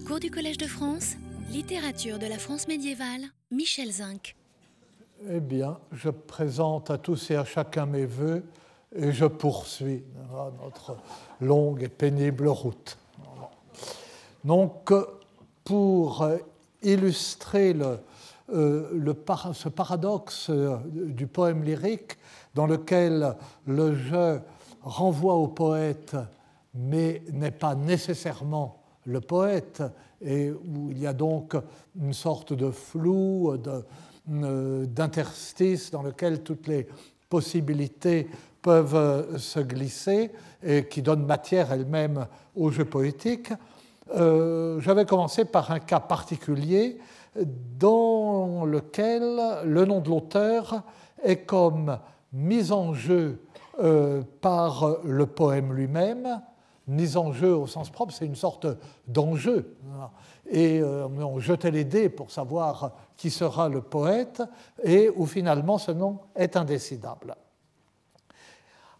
Cours du Collège de France, littérature de la France médiévale, Michel Zinc. Eh bien, je présente à tous et à chacun mes voeux et je poursuis notre longue et pénible route. Donc, pour illustrer le, euh, ce paradoxe euh, du poème lyrique dans lequel le jeu renvoie au poète mais n'est pas nécessairement le poète et où il y a donc une sorte de flou, euh, d'interstice dans lequel toutes les possibilités peuvent se glisser et qui donne matière elle-même au jeu poétique. J'avais commencé par un cas particulier dans lequel le nom de l'auteur est comme mis en jeu euh, par le poème lui-même, mise en jeu au sens propre, c'est une sorte d'enjeu. Et euh, on jetait les dés pour savoir qui sera le poète, et où finalement ce nom est indécidable.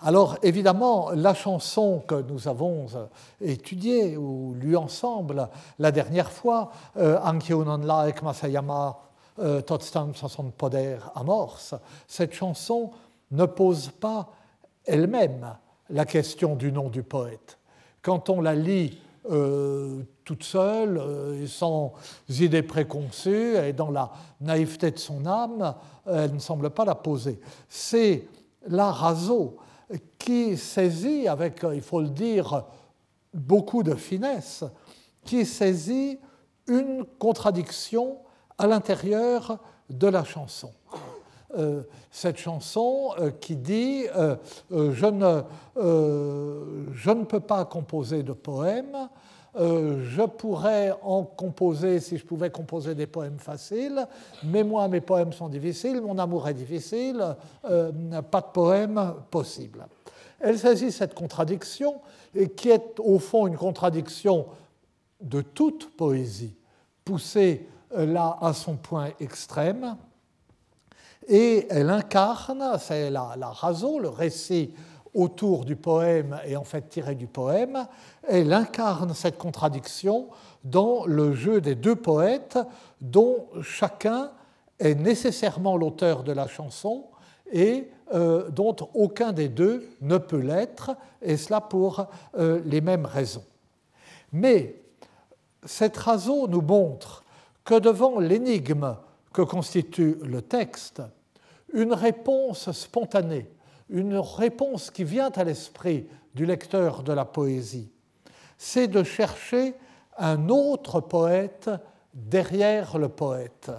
Alors évidemment, la chanson que nous avons euh, étudiée ou lue ensemble la dernière fois, euh, Like Masayama Totstam Sason Poder Amorce, cette chanson ne pose pas elle-même la question du nom du poète. Quand on la lit euh, toute seule, sans idées préconçues et dans la naïveté de son âme, elle ne semble pas la poser. C'est la raso qui saisit, avec, il faut le dire, beaucoup de finesse, qui saisit une contradiction à l'intérieur de la chanson. Euh, cette chanson euh, qui dit euh, je, ne, je, ne, peux pas composer de poèmes, je pourrais en composer si je pouvais composer des poèmes faciles, mais moi mes poèmes sont difficiles, mon amour est difficile, pas de poème possible. Elle saisit cette contradiction, et qui est au fond une contradiction de toute poésie, poussée là à son point extrême, et elle incarne, c'est la, la raso, le récit autour du poème et en fait tiré du poème, elle incarne cette contradiction dans le jeu des deux poètes dont chacun est nécessairement l'auteur de la chanson et euh, dont aucun des deux ne peut l'être, et cela pour euh, les mêmes raisons. Mais cette raison nous montre que devant l'énigme que constitue le texte, une réponse spontanée, une réponse qui vient à l'esprit du lecteur de la poésie, c'est de chercher un autre poète derrière le poète,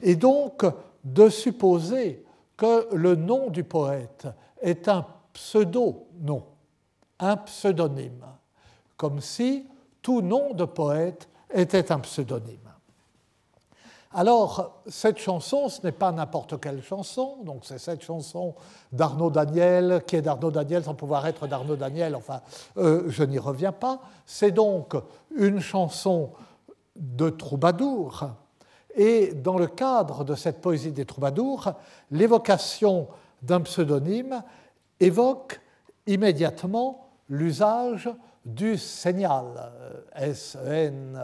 et donc de supposer que le nom du poète est un pseudo-nom, un pseudonyme, comme si tout nom de poète était un pseudonyme. Alors, cette chanson, ce n'est pas n'importe quelle chanson, donc c'est cette chanson d'Arnaud Daniel, qui est d'Arnaud Daniel sans pouvoir être d'Arnaud Daniel, enfin, euh, je n'y reviens pas. C'est donc une chanson de troubadour, et dans le cadre de cette poésie des troubadours, l'évocation d'un pseudonyme évoque immédiatement l'usage du signal, S-N-H-L,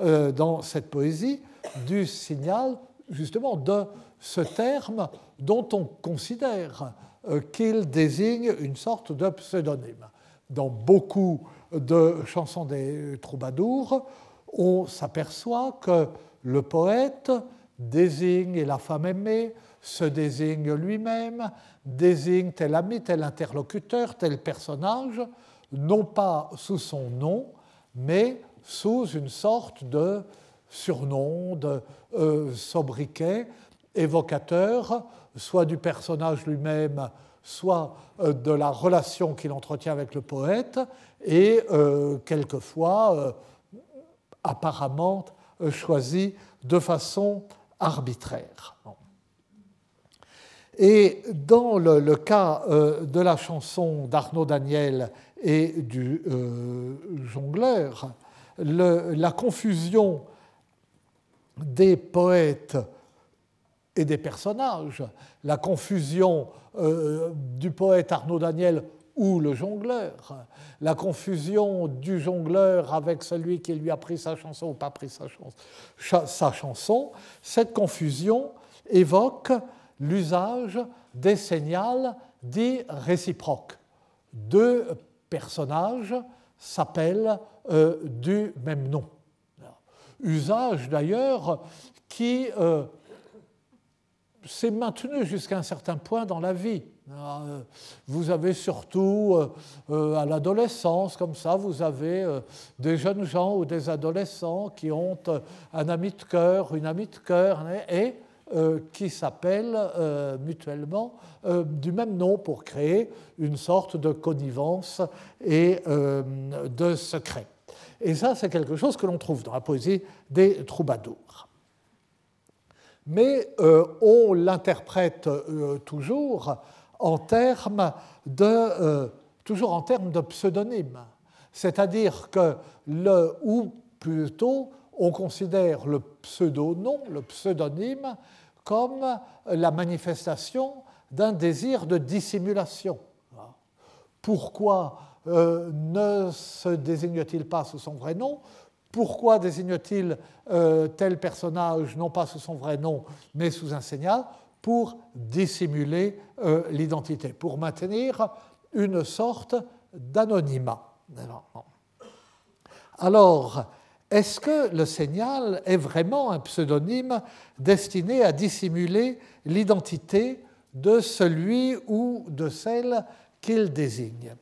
euh, dans cette poésie, du signal, justement, de ce terme dont on considère euh, qu'il désigne une sorte de pseudonyme. Dans beaucoup de chansons des troubadours, on s'aperçoit que le poète désigne la femme aimée, se désigne lui-même, désigne tel ami, tel interlocuteur, tel personnage, non pas sous son nom, mais sous une sorte de surnom, de euh, sobriquet évocateur, soit du personnage lui-même, soit euh, de la relation qu'il entretient avec le poète, et euh, quelquefois apparemment choisi de façon arbitraire. Et dans le, cas de la chanson d'Arnaud Daniel et du euh, jongleur, la confusion des poètes et des personnages, la confusion du poète Arnaud Daniel ou le jongleur, la confusion du jongleur avec celui qui lui a pris sa chanson ou pas pris sa, chanson, sa chanson, cette confusion évoque l'usage des signaux dits réciproques. Deux personnages s'appellent euh, du même nom. Usage d'ailleurs qui euh, s'est maintenu jusqu'à un certain point dans la vie. Euh, vous avez surtout à l'adolescence, comme ça, vous avez des jeunes gens ou des adolescents qui ont un ami de cœur, une amie de cœur, et qui s'appellent euh, mutuellement euh, du même nom pour créer une sorte de connivence et de secret. Et ça, c'est quelque chose que l'on trouve dans la poésie des troubadours. Mais on l'interprète toujours en termes de, toujours en termes de pseudonyme. C'est-à-dire que le, ou plutôt on considère le pseudonom, le pseudonyme, comme la manifestation d'un désir de dissimulation. Pourquoi euh, ne se désigne-t-il pas sous son vrai nom? Pourquoi désigne-t-il euh, tel personnage non pas sous son vrai nom, mais sous un signal? Pour dissimuler euh, l'identité, pour maintenir une sorte d'anonymat. Alors, est-ce que le signal est vraiment un pseudonyme destiné à dissimuler l'identité de celui ou de celle qu'il désigne?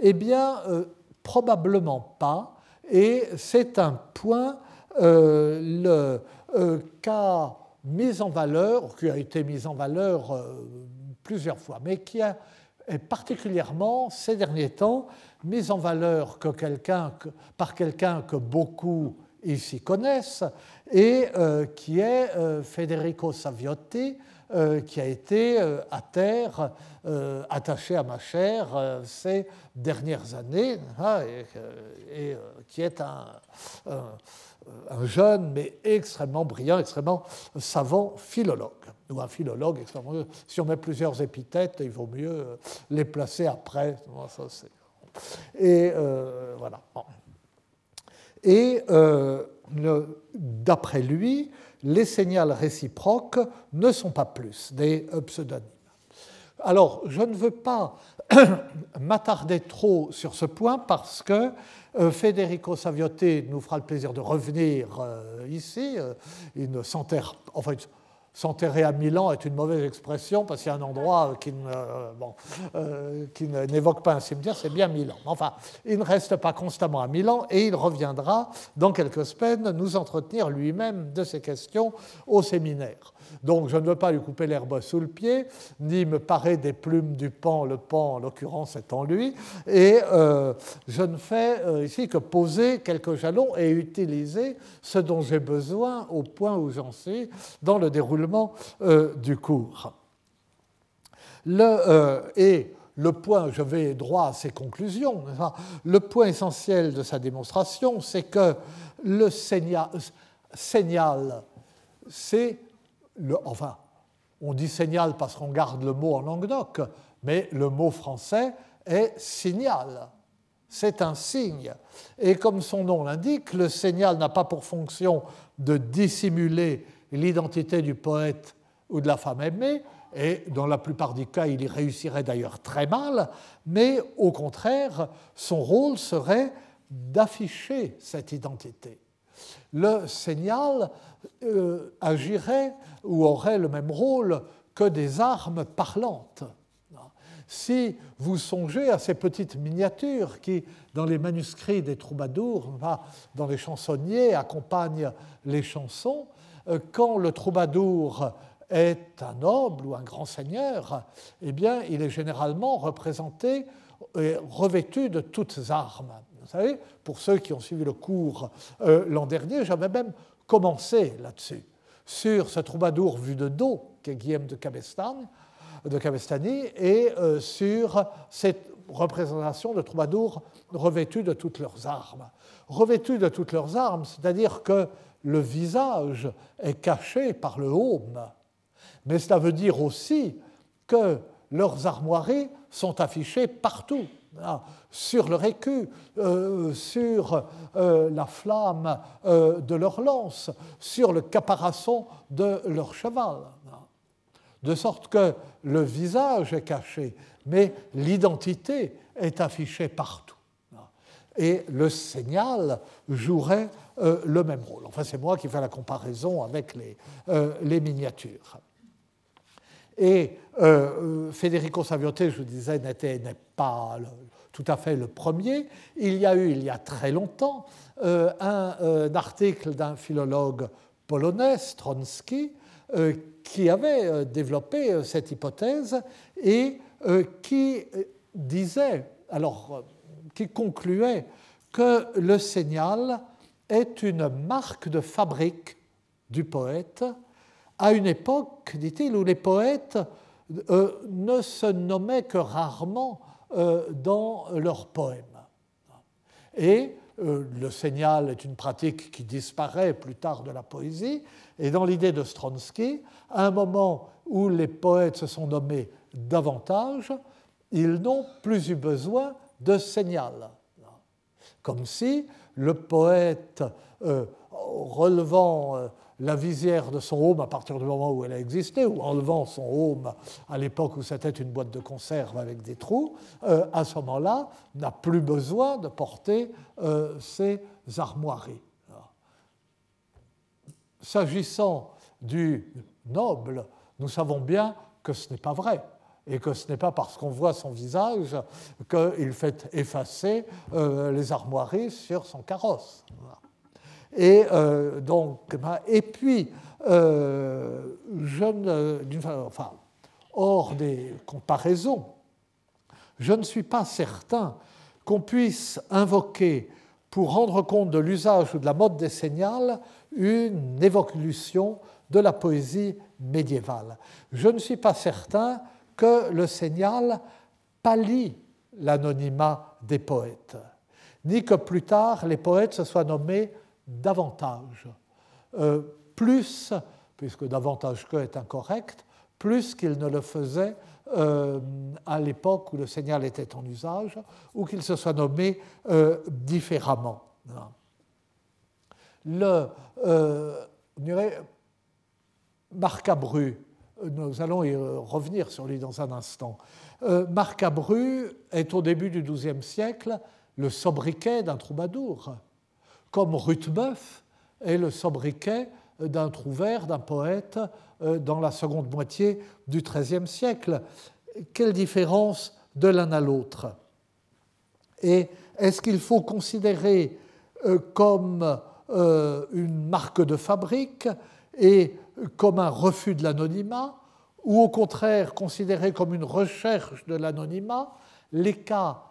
Eh bien, euh, probablement pas, et c'est un point euh, euh, qu'a mis en valeur, qui a été mis en valeur plusieurs fois, mais qui a, est particulièrement ces derniers temps mise en valeur que par quelqu'un que beaucoup ici connaissent et euh, qui est euh, Federico Saviotti, euh, qui a été à terre, attaché à ma chair ces dernières années, hein, et, qui est un, un, jeune mais extrêmement brillant, extrêmement savant philologue, ou un philologue Si on met plusieurs épithètes, il vaut mieux les placer après. Ça, et euh, voilà. Et euh, d'après lui, les signaux réciproques ne sont pas plus des pseudonymes. Alors, je ne veux pas m'attarder trop sur ce point parce que euh, Federico Saviotti nous fera le plaisir de revenir ici. il ne s'enterre, enfin, S'enterrer à Milan est une mauvaise expression parce qu'il y a un endroit qui, euh, euh, n'évoque pas un cimetière, c'est bien Milan. Enfin, il ne reste pas constamment à Milan et il reviendra dans quelques semaines nous entretenir lui-même de ces questions au séminaire. Donc je ne veux pas lui couper l'herbe sous le pied, ni me parer des plumes du pan, le pan en l'occurrence étant lui, et euh, je ne fais euh, ici que poser quelques jalons et utiliser ce dont j'ai besoin au point où j'en suis dans le déroulement euh, du cours. Et le point, je vais droit à ses conclusions, le point essentiel de sa démonstration, c'est que le signal c'est enfin, on dit signal parce qu'on garde le mot en Languedoc, mais le mot français est signal. C'est un signe. Et comme son nom l'indique, le signal n'a pas pour fonction de dissimuler l'identité du poète ou de la femme aimée, et dans la plupart des cas, il y réussirait d'ailleurs très mal, mais au contraire, son rôle serait d'afficher cette identité. Le signal euh, agirait ou aurait le même rôle que des armes parlantes. Si vous songez à ces petites miniatures qui, dans les manuscrits des troubadours, dans les chansonniers, accompagnent les chansons, euh, quand le troubadour est un noble ou un grand seigneur, eh bien, il est généralement représenté et revêtu de toutes armes. Vous savez, pour ceux qui ont suivi le cours euh, l'an dernier, j'avais même commencer là-dessus, sur ce troubadour vu de dos qu'est Guillaume de Cabestany, de Cabestany et euh, sur cette représentation de troubadours revêtus de toutes leurs armes. Revêtus de toutes leurs armes, c'est-à-dire que le visage est caché par le haume, mais cela veut dire aussi que leurs armoiries sont affichées partout ah, sur leur écu, euh, sur euh, la flamme euh, de leur lance, sur le caparasson de leur cheval. De sorte que le visage est caché, mais l'identité est affichée partout. Et le signal jouerait le même rôle. Enfin, c'est moi qui fais la comparaison avec les, les miniatures. Et euh, Federico Saviote, je vous disais, n'est pas tout à fait le premier. Il y a eu, il y a très longtemps, euh, un, euh, article d'un philologue polonais, Stronski, qui avait développé cette hypothèse et qui disait, alors, qui concluait que le signal est une marque de fabrique du poète à une époque, dit-il, où les poètes euh, ne se nommaient que rarement euh, dans leurs poèmes. Et euh, le signal est une pratique qui disparaît plus tard de la poésie, et dans l'idée de Stronsky, à un moment où les poètes se sont nommés davantage, ils n'ont plus eu besoin de signal. Comme si le poète relevant la visière de son home à partir du moment où elle a existé, ou enlevant son home à l'époque où c'était une boîte de conserve avec des trous, euh, à ce moment-là, n'a plus besoin de porter euh, ses armoiries. S'agissant du noble, nous savons bien que ce n'est pas vrai et que ce n'est pas parce qu'on voit son visage qu'il fait effacer euh, les armoiries sur son carrosse. Et, euh, donc, ben, et puis, euh, je enfin, hors des comparaisons, je ne suis pas certain qu'on puisse invoquer, pour rendre compte de l'usage ou de la mode des signals, une évolution de la poésie médiévale. Je ne suis pas certain que le signal pallie l'anonymat des poètes, ni que plus tard les poètes se soient nommés davantage, euh, plus, puisque davantage que est incorrect, plus qu'il ne le faisait euh, à l'époque où le signal était en usage, ou qu'il se soit nommé euh, différemment. Le, Marcabru, nous allons y revenir sur lui dans un instant. Marcabru est au début du XIIe siècle le sobriquet d'un troubadour comme Ruthbeuf est le sobriquet d'un trouvère, d'un poète euh, dans la seconde moitié du XIIIe siècle. Quelle différence de l'un à l'autre Et est-ce qu'il faut considérer euh, comme euh, une marque de fabrique et comme un refus de l'anonymat, ou au contraire considérer comme une recherche de l'anonymat Les cas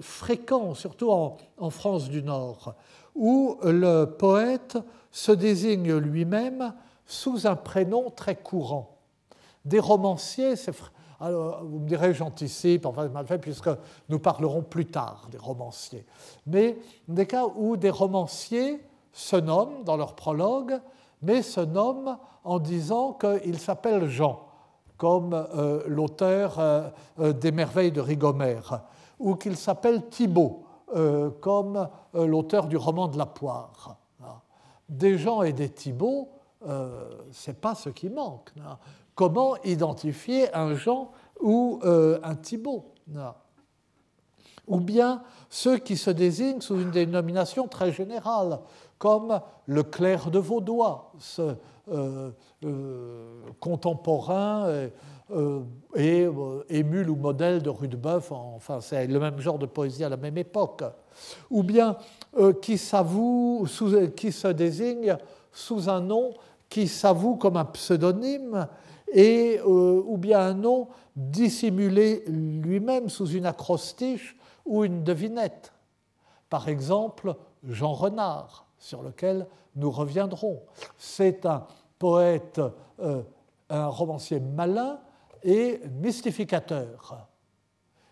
fréquents, surtout en France du Nord, où le poète se désigne lui-même sous un prénom très courant. Des romanciers, alors, vous me direz, j'anticipe, enfin, mal fait, puisque nous parlerons plus tard des romanciers. Mais des cas où des romanciers se nomment dans leur prologue, mais se nomment en disant qu'ils s'appellent Jean, comme euh, l'auteur euh, euh, des Merveilles de Rigomère, ou qu'ils s'appellent Thibaut, comme euh, l'auteur du roman de la poire. Des gens et des Thibauts, euh, ce n'est pas ce qui manque. Comment identifier un Jean ou un Thibaut Ou bien ceux qui se désignent sous une dénomination très générale, comme le clerc de Vaudois, ce contemporain euh, et euh, émule ou modèle de Rudebeuf, enfin c'est le même genre de poésie à la même époque, ou bien euh, qui, sous, qui se désigne sous un nom qui s'avoue comme un pseudonyme, et, ou bien un nom dissimulé lui-même sous une acrostiche ou une devinette. Par exemple, Jean Renard, sur lequel nous reviendrons. C'est un poète, un romancier malin et mystificateur.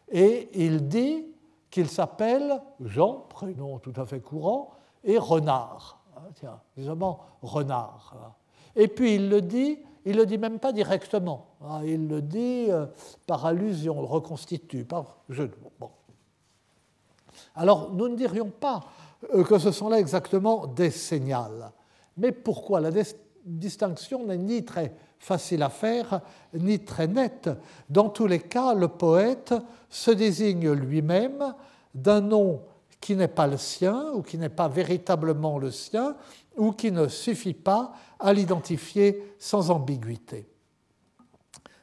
Et il dit qu'il s'appelle Jean, prénom tout à fait courant, et Renard. Ah, tiens, justement, Renard. Et puis il le dit, il le dit même pas directement. Ah, il le dit euh, par allusion, le reconstitue, par jeu. Alors, nous ne dirions pas que ce sont là exactement des signaux. Mais pourquoi La distinction n'est ni très facile à faire, ni très nette. Dans tous les cas, le poète se désigne lui-même d'un nom qui n'est pas le sien ou qui n'est pas véritablement le sien ou qui ne suffit pas à l'identifier sans ambiguïté.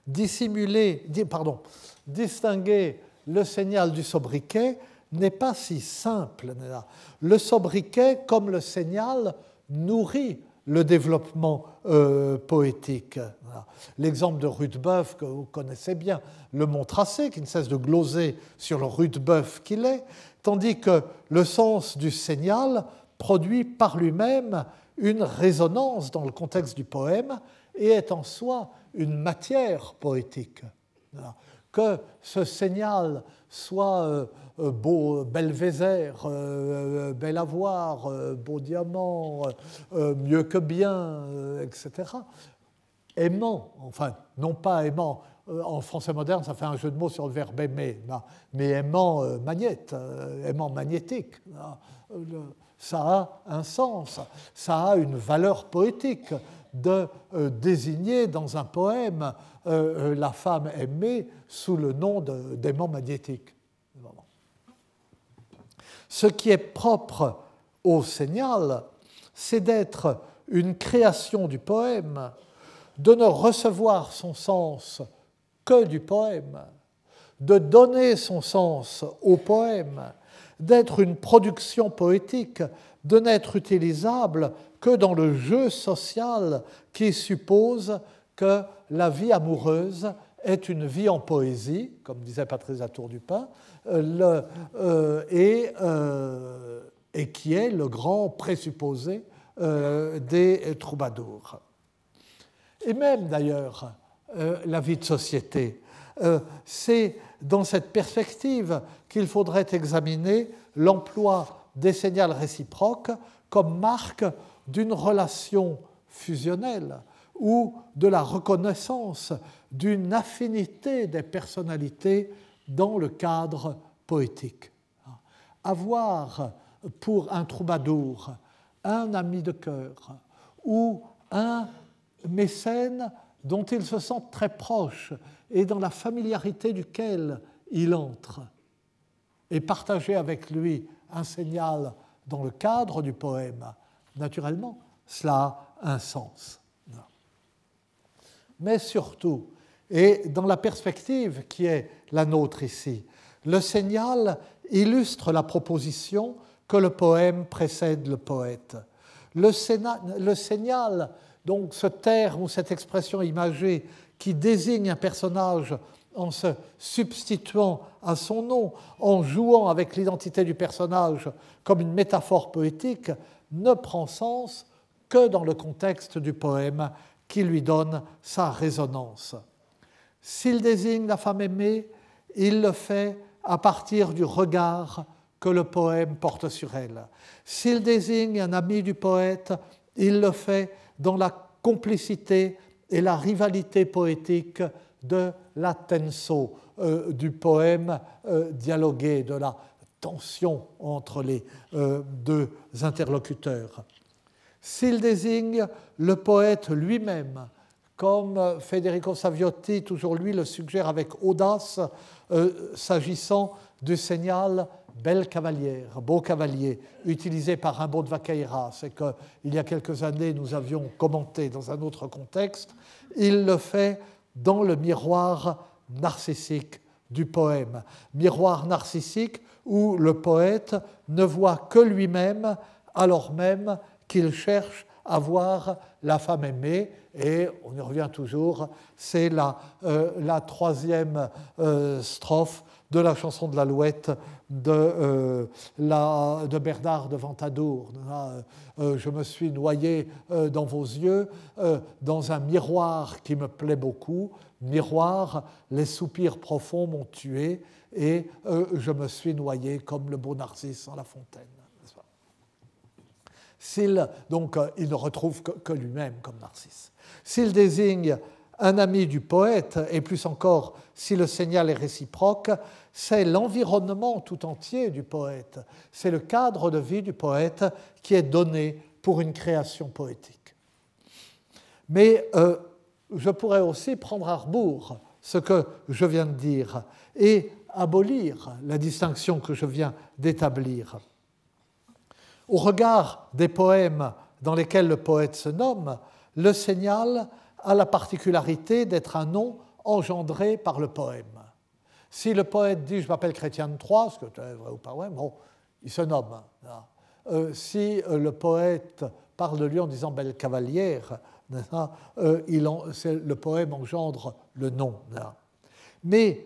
Dissimuler, pardon, distinguer le signal du sobriquet n'est pas si simple. Le sobriquet, comme le signal, nourrit le développement euh, poétique. L'exemple de Rudebeuf, que vous connaissez bien, le mont tracé, qui ne cesse de gloser sur le Rudebeuf qu'il est, tandis que le sens du signal produit par lui-même une résonance dans le contexte du poème et est en soi une matière poétique. Que ce signal soit euh, euh, beau Belvézère, euh, bel avoir, beau diamant, mieux que bien, etc. Aimant, enfin, non pas aimant, en français moderne, ça fait un jeu de mots sur le verbe aimer, mais aimant magnète, aimant magnétique. Ça a un sens, ça a une valeur poétique de désigner dans un poème la femme aimée sous le nom d'aimant magnétique. Ce qui est propre au signal, c'est d'être une création du poème, de ne recevoir son sens que du poème, de donner son sens au poème, d'être une production poétique, de n'être utilisable que dans le jeu social qui suppose que la vie amoureuse est une vie en poésie, comme disait Patrice Latour du Pin, euh, euh, euh, et, qui est le grand présupposé des troubadours. Et même d'ailleurs, la vie de société, c'est dans cette perspective qu'il faudrait examiner l'emploi des signaux réciproques comme marque d'une relation fusionnelle ou de la reconnaissance d'une affinité des personnalités dans le cadre poétique. Avoir pour un troubadour un ami de cœur ou un mécène dont il se sent très proche et dans la familiarité duquel il entre, et partager avec lui un signal dans le cadre du poème, naturellement, cela a un sens. Mais surtout, et dans la perspective qui est la nôtre ici, le signal illustre la proposition que le poème précède le poète. Le, signal, donc ce terme ou cette expression imagée qui désigne un personnage en se substituant à son nom, en jouant avec l'identité du personnage comme une métaphore poétique, ne prend sens que dans le contexte du poème qui lui donne sa résonance. S'il désigne la femme aimée, il le fait à partir du regard que le poème porte sur elle. S'il désigne un ami du poète, il le fait dans la complicité et la rivalité poétique de la tenso, euh, du poème euh, dialogué, de la tension entre les euh, deux interlocuteurs. S'il désigne le poète lui-même, comme Federico Saviotti, toujours lui, le suggère avec audace, euh, s'agissant du signal belle cavalière, beau cavalier, utilisé par un de Vaqueira. C'est qu'il y a quelques années, nous avions commenté dans un autre contexte. Il le fait dans le miroir narcissique du poème. Miroir narcissique où le poète ne voit que lui-même alors même qu'il cherche à voir la femme aimée et on y revient toujours, c'est la, euh, troisième euh, strophe de la chanson de l'Alouette de, euh, de Bernard de Ventadour. je me suis noyé dans vos yeux, dans un miroir qui me plaît beaucoup. Miroir, les soupirs profonds m'ont tué et je me suis noyé comme le beau narcisse en la fontaine. donc, il ne retrouve que lui-même comme narcisse. S'il désigne un ami du poète, et plus encore si le signal est réciproque, c'est l'environnement tout entier du poète, c'est le cadre de vie du poète qui est donné pour une création poétique. Mais euh, je pourrais aussi prendre à rebours ce que je viens de dire et abolir la distinction que je viens d'établir. Au regard des poèmes dans lesquels le poète se nomme, le signal a la particularité d'être un nom engendré par le poème. Si le poète dit je m'appelle Chrétien de Troyes, ce que tu vrai ou pas bon, il se nomme. Euh, si le poète parle de lui en disant belle cavalière, euh, le poème engendre le nom. Mais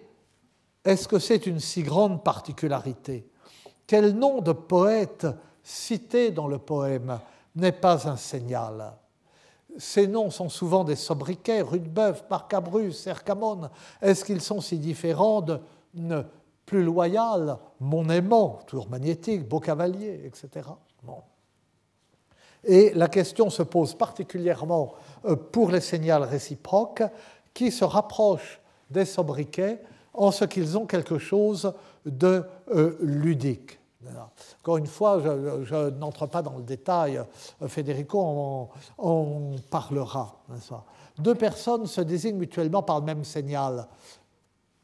est-ce que c'est une si grande particularité? Quel nom de poète cité dans le poème n'est pas un signal Ces noms sont souvent des sobriquets, Rudebeuf, Marcabrus, Cercamone. Est-ce qu'ils sont si différents de plus loyal, mon aimant, toujours magnétique, beau cavalier, etc. Et la question se pose particulièrement euh, pour les signaux réciproques qui se rapprochent des sobriquets en ce qu'ils ont quelque chose de euh, ludique. Encore une fois, je, n'entre pas dans le détail, euh, Federico en, en parlera. Deux personnes se désignent mutuellement par le même signal.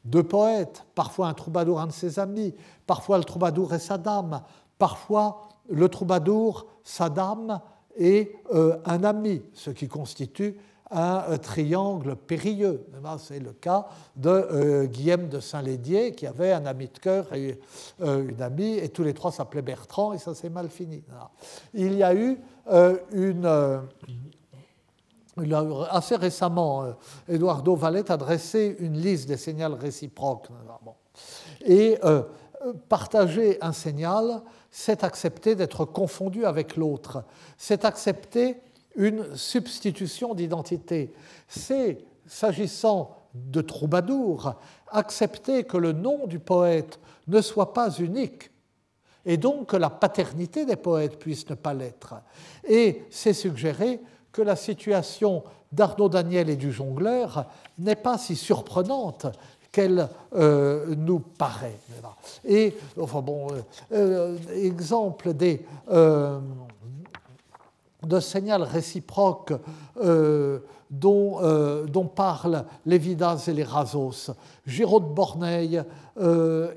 Deux poètes, parfois un troubadour, un de ses amis, parfois le troubadour et sa dame, parfois le troubadour, sa dame et euh, un ami, ce qui constitue un triangle périlleux. C'est le cas de euh, Guillaume de Saint-Lédier, qui avait un ami de cœur et euh, une amie, et tous les trois s'appelaient Bertrand, et ça s'est mal fini. Il y a eu une. assez récemment, Eduardo Valette a dressé une liste des signaux réciproques. Et partager un signal, c'est accepter d'être confondu avec l'autre, c'est accepter une substitution d'identité. C'est, s'agissant de troubadour, accepter que le nom du poète ne soit pas unique et donc que la paternité des poètes puisse ne pas l'être. Et c'est suggérer que la situation d'Arnaud Daniel et du jongleur n'est pas si surprenante qu'elle euh, nous paraît. Et, enfin bon, euh, euh, exemple des, de signal réciproque dont, dont, parlent les Vidas et les Razos, Giraud de Borneille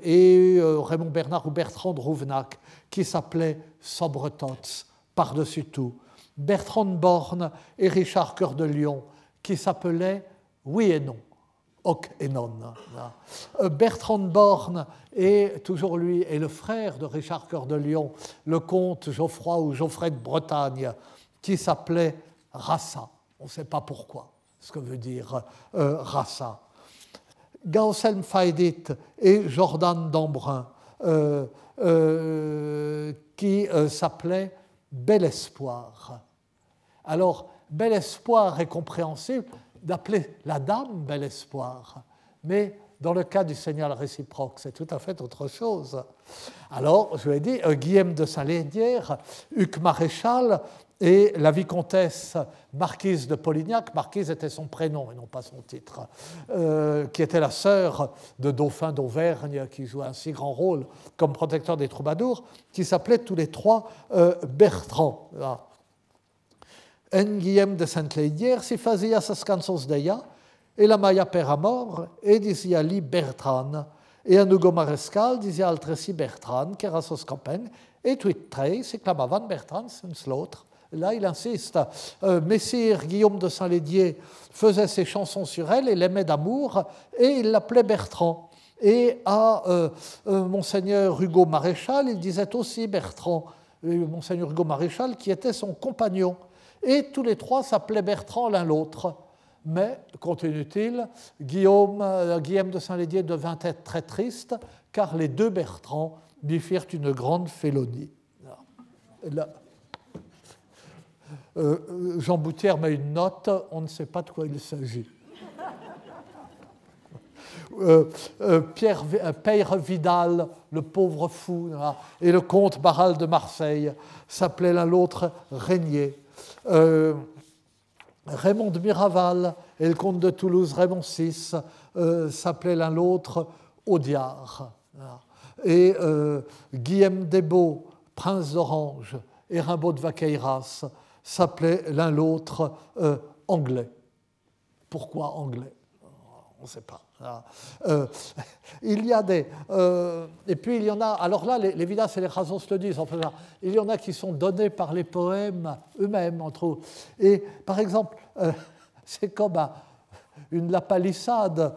et Raymond Bernard ou Bertrand de Rouvenac, qui s'appelait Sobretots, par-dessus tout. Bertrand de Borne et Richard Cœur de Lion, qui s'appelait Oui et non hoc et. Euh, Bertrand Borne est toujours lui est le frère de Richard Cœur de Lion, le comte Geoffroy ou Geoffrey de Bretagne, qui s'appelait Rassa. On ne sait pas pourquoi, ce que veut dire euh, Rassa. Gauselm Faidit et Jordan d'Embrun, euh, qui s'appelait Bel Espoir. Alors, Bel Espoir est compréhensible d'appeler la dame bel espoir. Mais dans le cas du signal réciproque, c'est tout à fait autre chose. Alors, je l'ai dit, euh, Guillaume de Saint-Lédière, Hugues Maréchal et la vicomtesse marquise de Polignac, marquise était son prénom et non pas son titre, euh, qui était la sœur de Dauphin d'Auvergne, qui jouait un si grand rôle comme protecteur des troubadours, qui s'appelaient tous les trois euh, Bertrand en Guillaume de Saint-Lédière si fazia sas cançons deia, e la maia per amor, e dizia li Bertran, e en Hugo Marescal dizia altresi Bertran, qui era sos copain, et tuit trei s'exclamavan Bertran sens l'autre. Là, il insiste. Euh, Messire Guillaume de Saint-Lédier faisait ses chansons sur elle et l'aimait d'amour, et il l'appelait Bertrand. Et à euh, euh, Monseigneur Hugo Maréchal, il disait aussi Bertrand, Monseigneur Hugo Maréchal, qui était son compagnon et tous les trois s'appelaient Bertrand l'un l'autre. Mais, continue-t-il, Guillaume, euh, Guillaume de Saint-Lédier devint être très triste, car les deux Bertrand lui firent une grande félonie. Euh, Jean Boutière met une note, on ne sait pas de quoi il s'agit. Euh, Pierre Peyre Vidal, le pauvre fou, et le comte Barral de Marseille s'appelaient l'un l'autre Régnier. Euh, Raymond de Miraval et le comte de Toulouse Raymond VI s'appelaient l'un l'autre Audiard. Et Guillaume Desbeaux, prince d'Orange, et Rimbaud de Vaqueiras s'appelaient l'un l'autre anglais. Pourquoi anglais? On ne sait pas. Euh, il y a des. Euh, et puis il y en a. Alors là, les, Vidas et les Razons le disent. Enfin, il y en a qui sont donnés par les poèmes eux-mêmes, entre autres. Et par exemple, euh, c'est comme une la palissade,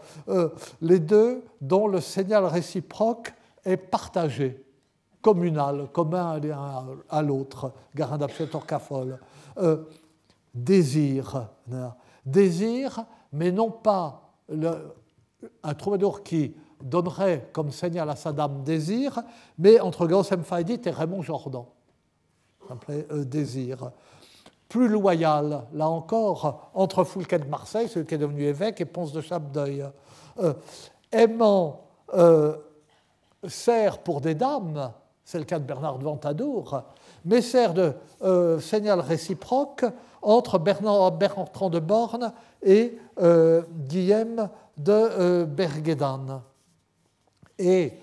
les deux dont le signal réciproque est partagé, communal, commun à, l'autre. Garin Torcafol. désir. Désir, mais non pas le, un troubadour qui donnerait comme signal à sa dame désir, mais entre Gaussem Faidit et Raymond Jordan. Euh, désir. Plus loyal, là encore, entre Foulquet de Marseille, celui qui est devenu évêque, et Ponce de Chapdeuil. Euh, aimant euh, sert pour des dames, c'est le cas de Bernard de Ventadour, mais sert de euh, signal réciproque entre Bernard, Bertrand de Borne et Guillaume de euh. Et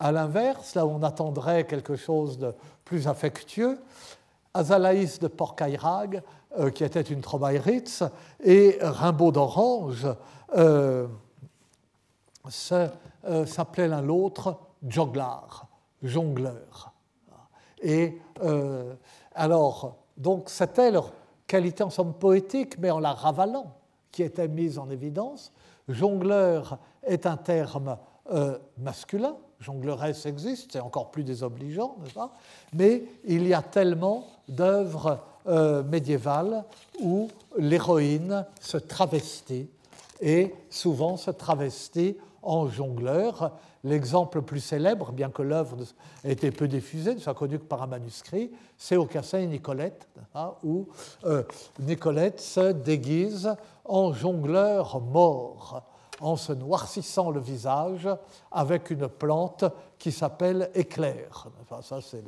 à l'inverse, là où on attendrait quelque chose de plus affectueux, Azalaïs de Porcaïrag, euh, qui était une Trobaïritz, et Rimbaud d'Orange euh, s'appelaient l'un l'autre joglar, jongleur. Et alors, donc c'était leur qualité en somme poétique, mais en la ravalant, qui était mise en évidence, Jongleur est un terme euh, masculin, jongleresse existe, c'est encore plus désobligeant, n'est-ce pas? Mais il y a tellement d'œuvres euh, médiévales où l'héroïne se travestit, et souvent se travestit en jongleur. L'exemple le plus célèbre, bien que l'œuvre ait été peu diffusée, ne soit connue que par un manuscrit, c'est Aucassin et Nicolette, hein, où euh, Nicolette se déguise en jongleur mort, en se noircissant le visage avec une plante qui s'appelle éclair. Enfin, ça, c'est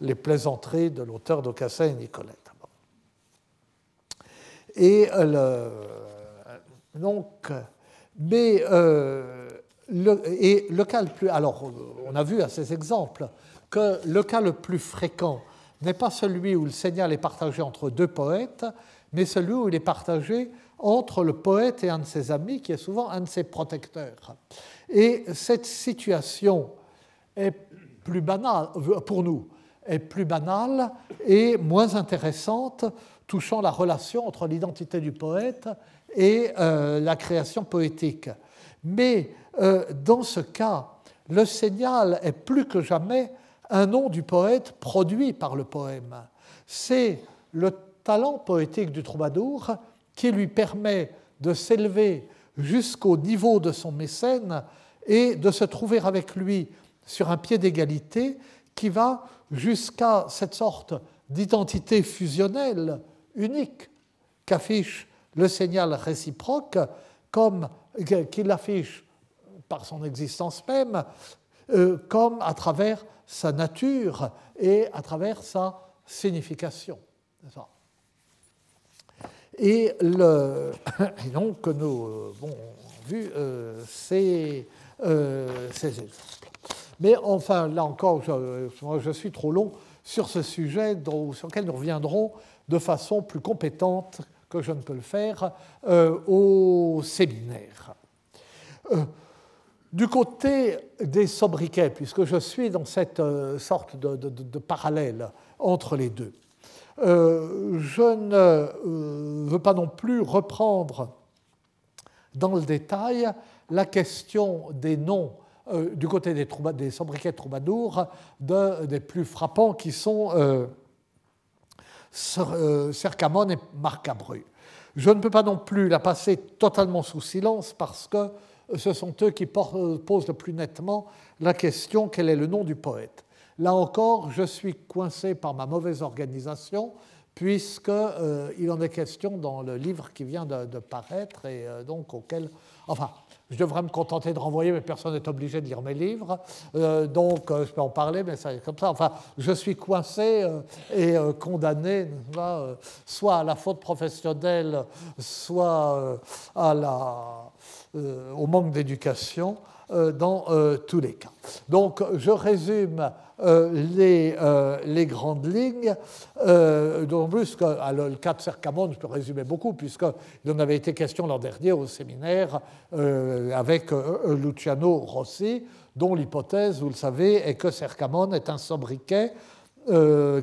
les, plaisanteries de l'auteur d'Aucassin et Nicolette. Et le, donc, mais euh, et le cas le plus. Alors, on a vu à ces exemples que le cas le plus fréquent n'est pas celui où le signal est partagé entre deux poètes, mais celui où il est partagé entre le poète et un de ses amis, qui est souvent un de ses protecteurs. Et cette situation est plus banale, pour nous, est plus banale et moins intéressante, touchant la relation entre l'identité du poète et euh, la création poétique. Mais euh, dans ce cas, le signal est plus que jamais un nom du poète produit par le poème. C'est le talent poétique du troubadour qui lui permet de s'élever jusqu'au niveau de son mécène et de se trouver avec lui sur un pied d'égalité qui va jusqu'à cette sorte d'identité fusionnelle unique qu'affiche le signal réciproque, comme qu'il affiche par son existence même, euh, comme à travers sa nature et à travers sa signification. Et, donc, nous avons vu euh, ces, euh, ces, exemples. Mais enfin, là encore, je, suis trop long sur ce sujet sur lequel nous reviendrons de façon plus compétente que je ne peux le faire au séminaire. Du côté des sobriquets, puisque je suis dans cette sorte de, parallèle entre les deux, euh, je ne euh, veux pas non plus reprendre dans le détail la question des noms euh, du côté des, des sobriquets troubadours des plus frappants qui sont euh, Cercamon et Marcabru. Je ne peux pas non plus la passer totalement sous silence parce que ce sont eux qui posent le plus nettement la question quel est le nom du poète? Là encore, je suis coincé par ma mauvaise organisation, puisqu'il euh, en est question dans le livre qui vient de, paraître et euh, donc auquel, enfin, je devrais me contenter de renvoyer, mais personne n'est obligé de lire mes livres. Euh, donc, euh, je peux en parler, mais c'est comme ça. Enfin, je suis coincé euh, et condamné, soit à la faute professionnelle, soit à la, au manque d'éducation. Euh, dans euh, tous les cas. Donc je résume euh, les, grandes lignes, d'autant plus que le cas de Cercamon, je peux résumer beaucoup, puisqu'il en avait été question l'an dernier au séminaire avec Luciano Rossi, dont l'hypothèse, vous le savez, est que Cercamon est un sobriquet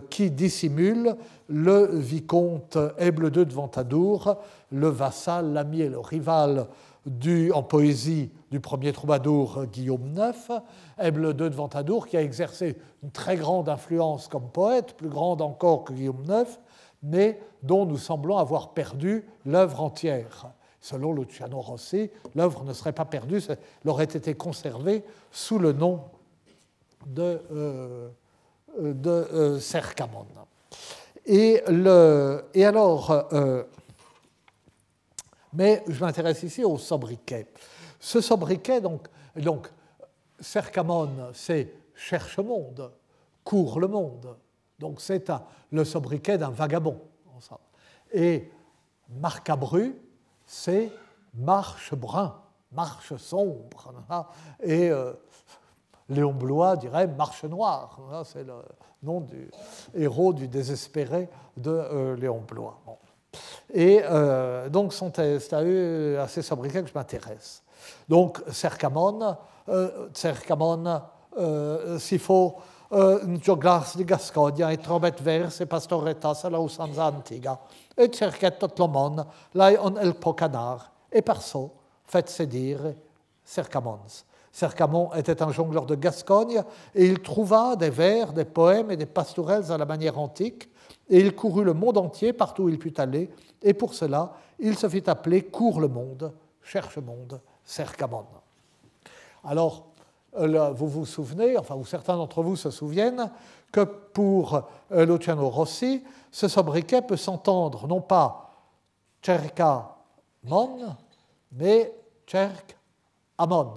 qui dissimule le vicomte Aible II de Ventadour, le vassal, l'ami et le rival du, en poésie du premier troubadour Guillaume IX, Aible II de Ventadour, qui a exercé une très grande influence comme poète, plus grande encore que Guillaume IX, mais dont nous semblons avoir perdu l'œuvre entière. Selon Luciano Rossi, l'œuvre ne serait pas perdue, elle aurait été conservée sous le nom de, euh, euh, Cercamon. Et, alors, euh, mais je m'intéresse ici au sobriquet. Ce sobriquet, donc, donc Cercamon, c'est cherche monde, court le monde. Donc c'est le sobriquet d'un vagabond. Et Marcabru, c'est marche brun, marche sombre. Et euh, Léon Blois dirait marche noire. C'est le nom du héros du désespéré de euh, Léon Blois. Et euh, donc, c'est à eux, à ces sobriquets que je m'intéresse. Donc, Cercamon, euh, Cercamon euh, faut, euh, gioglas di Gasconia, et trobet vers e pastoretas la usanza antiga, et cerquet tot l'omon, lai on el pocanar, et parso, faites dire Cercamons. Cercamon était un jongleur de Gascogne et il trouva des vers, des poèmes et des pastorelles à la manière antique et il courut le monde entier partout où il put aller et pour cela il se fit appeler Cours le monde, cherche monde, Cercamon. Alors, euh, vous vous souvenez, enfin, ou certains d'entre vous se souviennent, que pour euh, Luciano Rossi, ce sobriquet peut s'entendre non pas cerca mon, mais cerc amon.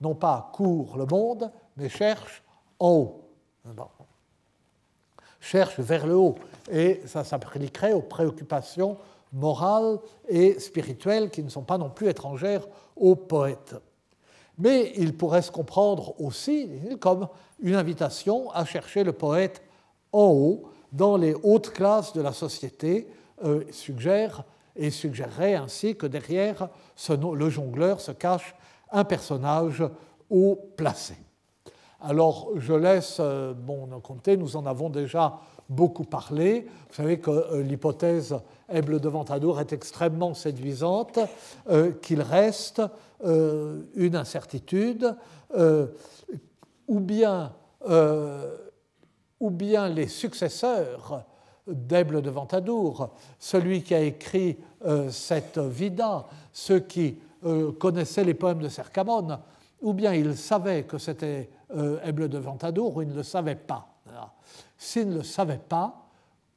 Non pas court le monde, mais cherche en haut. Cherche vers le haut. Et ça s'appliquerait aux préoccupations morales et spirituelles qui ne sont pas non plus étrangères aux poètes. Mais il pourrait se comprendre aussi comme une invitation à chercher le poète en haut, dans les hautes classes de la société, euh, suggère et suggérerait ainsi que derrière ce, le jongleur se cache un personnage haut placé. Alors je laisse euh, bon, compter, nous en avons déjà beaucoup parlé. Vous savez que euh, l'hypothèse Aible de Ventadour est extrêmement séduisante, euh, qu'il reste euh, une incertitude, ou, bien, ou bien les successeurs d'Aible de Ventadour, celui qui a écrit cette Vida, ceux qui connaissaient les poèmes de Cercamon, ou bien ils savaient que c'était Aible de Ventadour, ou ils ne le savaient pas. S'ils ne le savaient pas,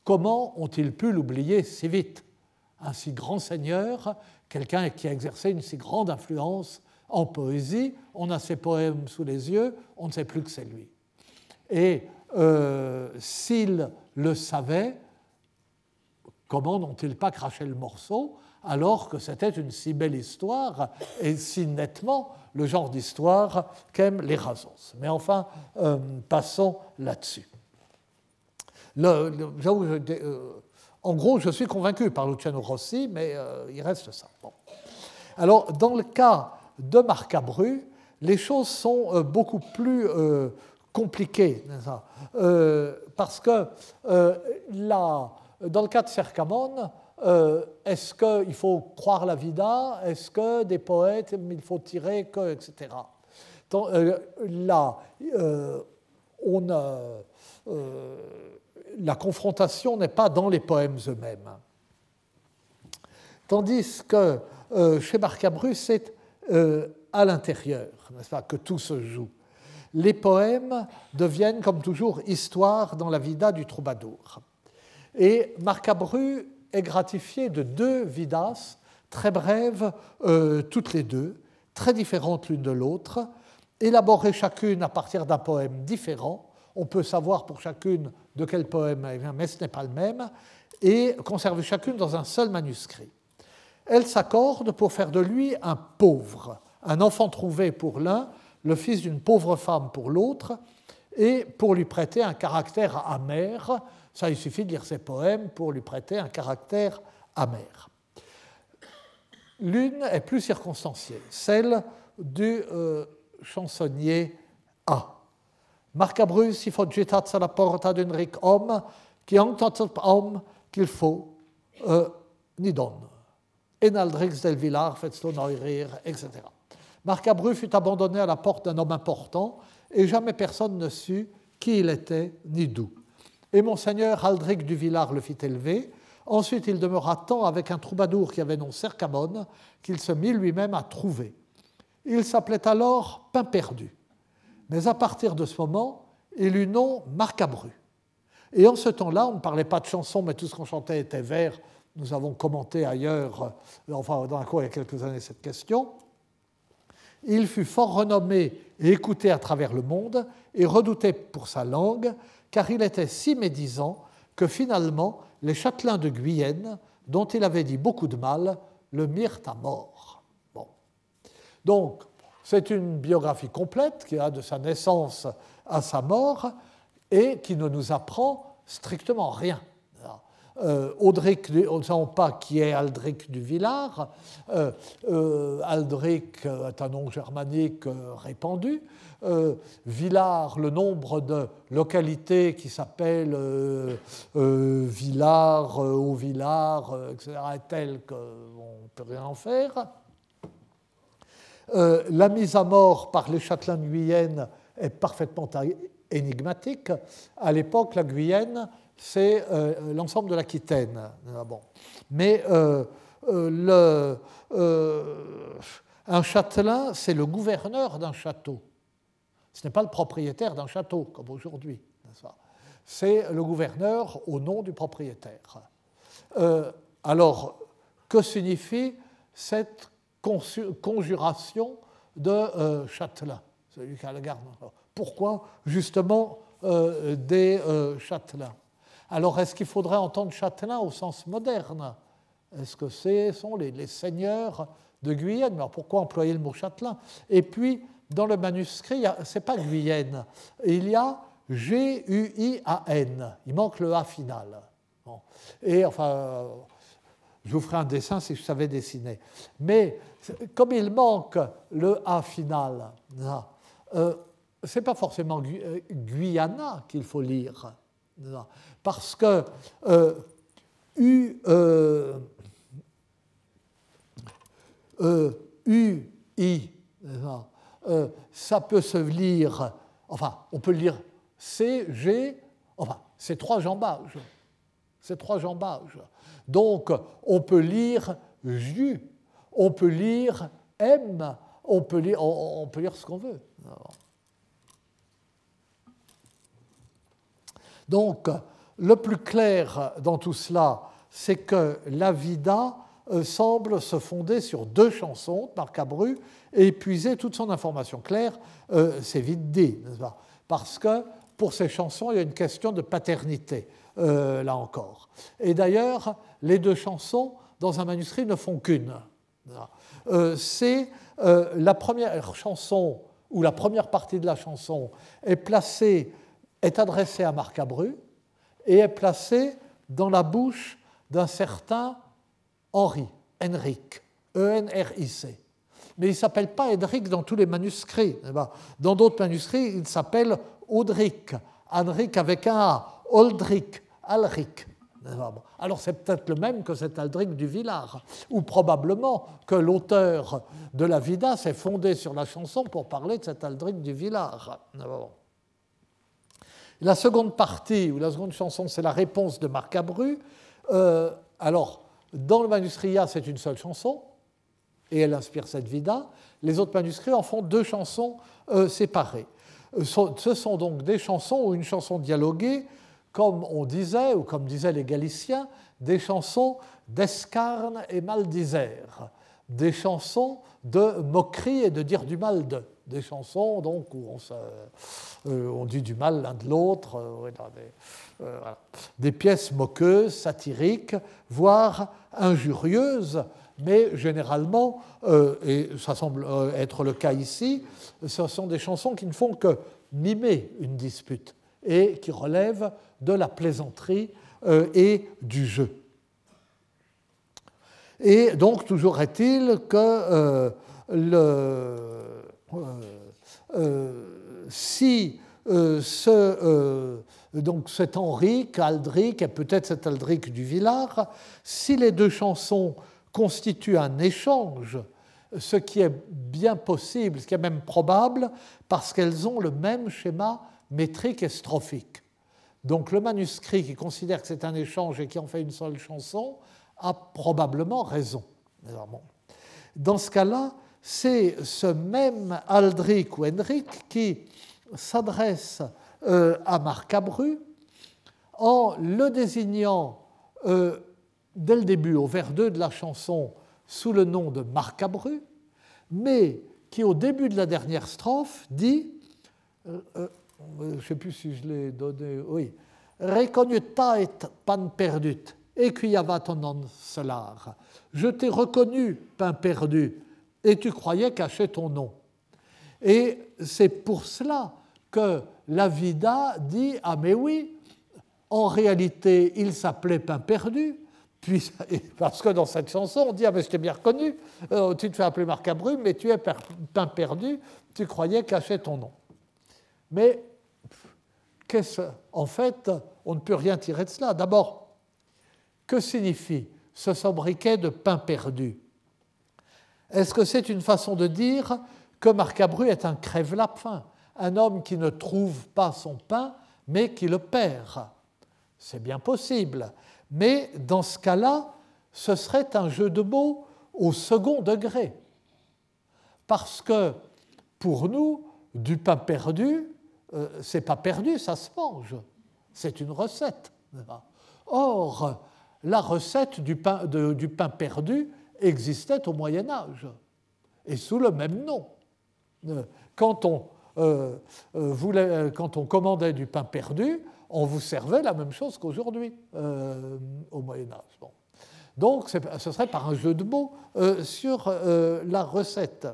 comment ont-ils pu l'oublier si vite? Un si grand seigneur, quelqu'un qui a exercé une si grande influence en poésie, on a ses poèmes sous les yeux, on ne sait plus que c'est lui. Et euh, s'ils le savaient, comment n'ont-ils pas craché le morceau alors que c'était une si belle histoire et si nettement le genre d'histoire qu'aiment les Razos? Mais enfin, euh, passons là-dessus. Euh, en gros, je suis convaincu par Luciano Rossi, mais euh, il reste ça. Alors, dans le cas de Marcabru, les choses sont euh, beaucoup plus compliquées, parce que là, dans le cas de Cercamon, est-ce qu'il faut croire la vida? Est-ce que des poètes, il faut tirer que, etc. là, on a la confrontation n'est pas dans les poèmes eux-mêmes. Tandis que euh, chez Marcabru, c'est euh, à l'intérieur, n'est-ce pas, que tout se joue. Les poèmes deviennent, comme toujours, histoire dans la vida du troubadour. Et Marcabru est gratifié de deux vidas, très brèves euh, toutes les deux, très différentes l'une de l'autre, élaborées chacune à partir d'un poème différent. On peut savoir pour chacune de quel poème elle vient, mais ce n'est pas le même, et conservées chacune dans un seul manuscrit. Elles s'accordent pour faire de lui un pauvre, un enfant trouvé pour l'un, le fils d'une pauvre femme pour l'autre, et pour lui prêter un caractère amer. Ça, il suffit de lire ses poèmes pour lui prêter un caractère amer. L'une est plus circonstanciée, celle du euh, chansonnier A. Marcabrus si foggitat la porta d'un ric homme qui entend homme qu'il faut euh, ni donne. Enaldrix del Villar, faites-le rire, etc. Marcabru fut abandonné à la porte d'un homme important et jamais personne ne sut qui il était ni d'où. Et monseigneur Aldric du Villard le fit élever. Ensuite, il demeura tant avec un troubadour qui avait nom Cercamone qu'il se mit lui-même à trouver. Il s'appelait alors Pain perdu. Mais à partir de ce moment, il eut nom Marcabru. Et en ce temps-là, on ne parlait pas de chansons, mais tout ce qu'on chantait était vers. Nous avons commenté ailleurs, enfin dans la cour il y a quelques années, cette question. Il fut fort renommé et écouté à travers le monde et redouté pour sa langue, car il était si médisant que finalement les châtelains de Guyenne, dont il avait dit beaucoup de mal, le mirent à mort. Bon. Donc, c'est une biographie complète qui a de sa naissance à sa mort et qui ne nous apprend strictement rien. Euh, on ne sait pas qui est Aldric du Villard. Euh, euh, Aldric est un nom germanique répandu. Villard, le nombre de localités qui s'appellent Villard, Haut-Villard, etc., est tel qu'on ne peut rien en faire. La mise à mort par les châtelains de Guyenne est parfaitement énigmatique. À l'époque, la Guyenne c'est euh, l'ensemble de l'Aquitaine. Ah Mais euh, euh, un châtelain, c'est le gouverneur d'un château. Ce n'est pas le propriétaire d'un château, comme aujourd'hui. C'est le gouverneur au nom du propriétaire. alors, que signifie cette conjuration de châtelain. Celui qui a garde Pourquoi justement des châtelains? Alors, est-ce qu'il faudrait entendre châtelain au sens moderne? Est-ce que ce sont les, seigneurs de Guyenne? Alors, pourquoi employer le mot châtelain? Et puis, dans le manuscrit, ce n'est pas Guyenne, il y a G-U-I-A-N. Il manque le A final. Et enfin, je vous ferai un dessin si je savais dessiner. Mais comme il manque le A final, euh, ce n'est pas forcément euh, Guyana qu'il faut lire parce que euh, U, euh, euh, U, I, ça peut se lire, enfin, on peut lire C, G, enfin, c'est trois jambages. C'est trois jambages. Donc, on peut lire J, on peut lire M, on peut lire, on peut lire ce qu'on veut. Donc, le plus clair dans tout cela, c'est que la Vida euh, semble se fonder sur deux chansons de Marc Abru et épuiser toute son information claire, euh, c'est vite dit, n'est-ce pas? Parce que pour ces chansons, il y a une question de paternité, euh, là encore. Et d'ailleurs, les deux chansons, dans un manuscrit, ne font qu'une. c'est la première chanson, ou la première partie de la chanson, est placée est adressé à Marc Abru et est placé dans la bouche d'un certain Henri, Henrik, E-N-R-I-C. Mais il ne s'appelle pas Henrik dans tous les manuscrits. Dans d'autres manuscrits, il s'appelle Audric, Henrik avec un A, Oldric, Alric. Alors c'est peut-être le même que cet Aldric du Villard, ou probablement que l'auteur de la Vida s'est fondé sur la chanson pour parler de cet Aldric du Villard. La seconde partie, ou la seconde chanson, c'est la réponse de Marc Abru. Euh, alors, dans le manuscrit A, c'est une seule chanson, et elle inspire cette vida. Les autres manuscrits en font deux chansons euh, séparées. Euh, ce sont donc des chansons ou une chanson dialoguée, comme on disait, ou comme disaient les Galiciens, des chansons d'Escarne et Maldisère. des chansons de moquerie et de dire du mal de. Des chansons donc, où on, euh, dit du mal l'un de l'autre, euh, euh, des, pièces moqueuses, satiriques, voire injurieuses, mais généralement, et ça semble être le cas ici, ce sont des chansons qui ne font que mimer une dispute et qui relèvent de la plaisanterie et du jeu. Et donc, toujours est-il que euh, euh, euh, si donc cet Henri, Aldric et peut-être cet Aldric du Villard, si les deux chansons constituent un échange, ce qui est bien possible, ce qui est même probable, parce qu'elles ont le même schéma métrique et strophique. Donc le manuscrit qui considère que c'est un échange et qui en fait une seule chanson a probablement raison. Dans ce cas-là, c'est ce même Aldrich ou Henrik qui s'adresse euh, à Marcabru en le désignant euh, dès le début, au vers 2 de la chanson, sous le nom de Marcabru, mais qui au début de la dernière strophe dit, euh, je ne sais plus si je l'ai donné, oui, Recognuta et pan perdut, solar? Je t'ai reconnu, pain perdu, et tu croyais cacher ton nom. Et c'est pour cela que la Vida dit Ah, mais oui, en réalité, il s'appelait pain perdu, puis, parce que dans cette chanson, on dit Ah, mais je t'ai bien reconnu, euh, tu te fais appeler Marcabru, mais tu es pain perdu, tu croyais cacher ton nom. Mais, en fait, on ne peut rien tirer de cela. D'abord, que signifie ce sobriquet de pain perdu? Est-ce que c'est une façon de dire que Marcabru est un crève-lapin, un homme qui ne trouve pas son pain, mais qui le perd? C'est bien possible. Mais dans ce cas-là, ce serait un jeu de mots au second degré. Parce que pour nous, du pain perdu, euh, c'est pas perdu, ça se mange. C'est une recette. Or, la recette du pain, du pain perdu existait au Moyen Âge, et sous le même nom. Euh, quand on, euh, quand on commandait du pain perdu, on vous servait la même chose qu'aujourd'hui au Moyen Âge. Donc ce serait par un jeu de mots sur la recette.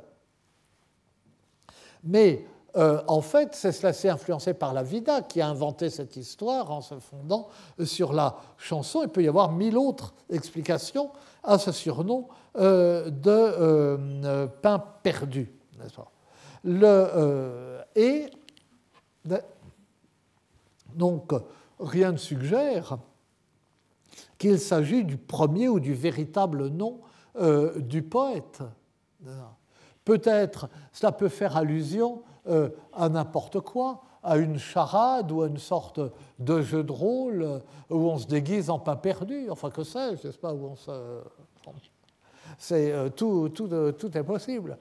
Mais euh, en fait, c'est assez influencé par la Vida qui a inventé cette histoire en se fondant sur la chanson. Il peut y avoir mille autres explications à ce surnom euh, de euh, pain perdu. Le, et donc, rien ne suggère qu'il s'agit du premier ou du véritable nom du poète. Peut-être cela peut faire allusion euh, à n'importe quoi, à une charade ou à une sorte de jeu de rôle euh, où on se déguise en pain perdu, enfin que sais-je, je sais pas où on se... C'est, euh, tout, tout, tout, est possible.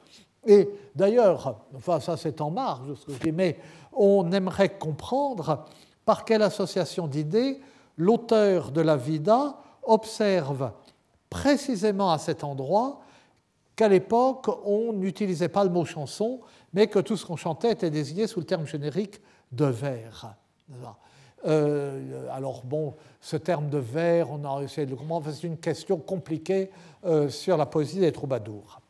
Et d'ailleurs, enfin ça c'est en marge mais on aimerait comprendre par quelle association d'idées l'auteur de la Vida observe précisément à cet endroit qu'à l'époque, on n'utilisait pas le mot chanson, mais que tout ce qu'on chantait était désigné sous le terme générique de vers. Euh, alors bon, ce terme de vers, on a essayé de le comprendre, c'est une question compliquée euh, sur la poésie des troubadours.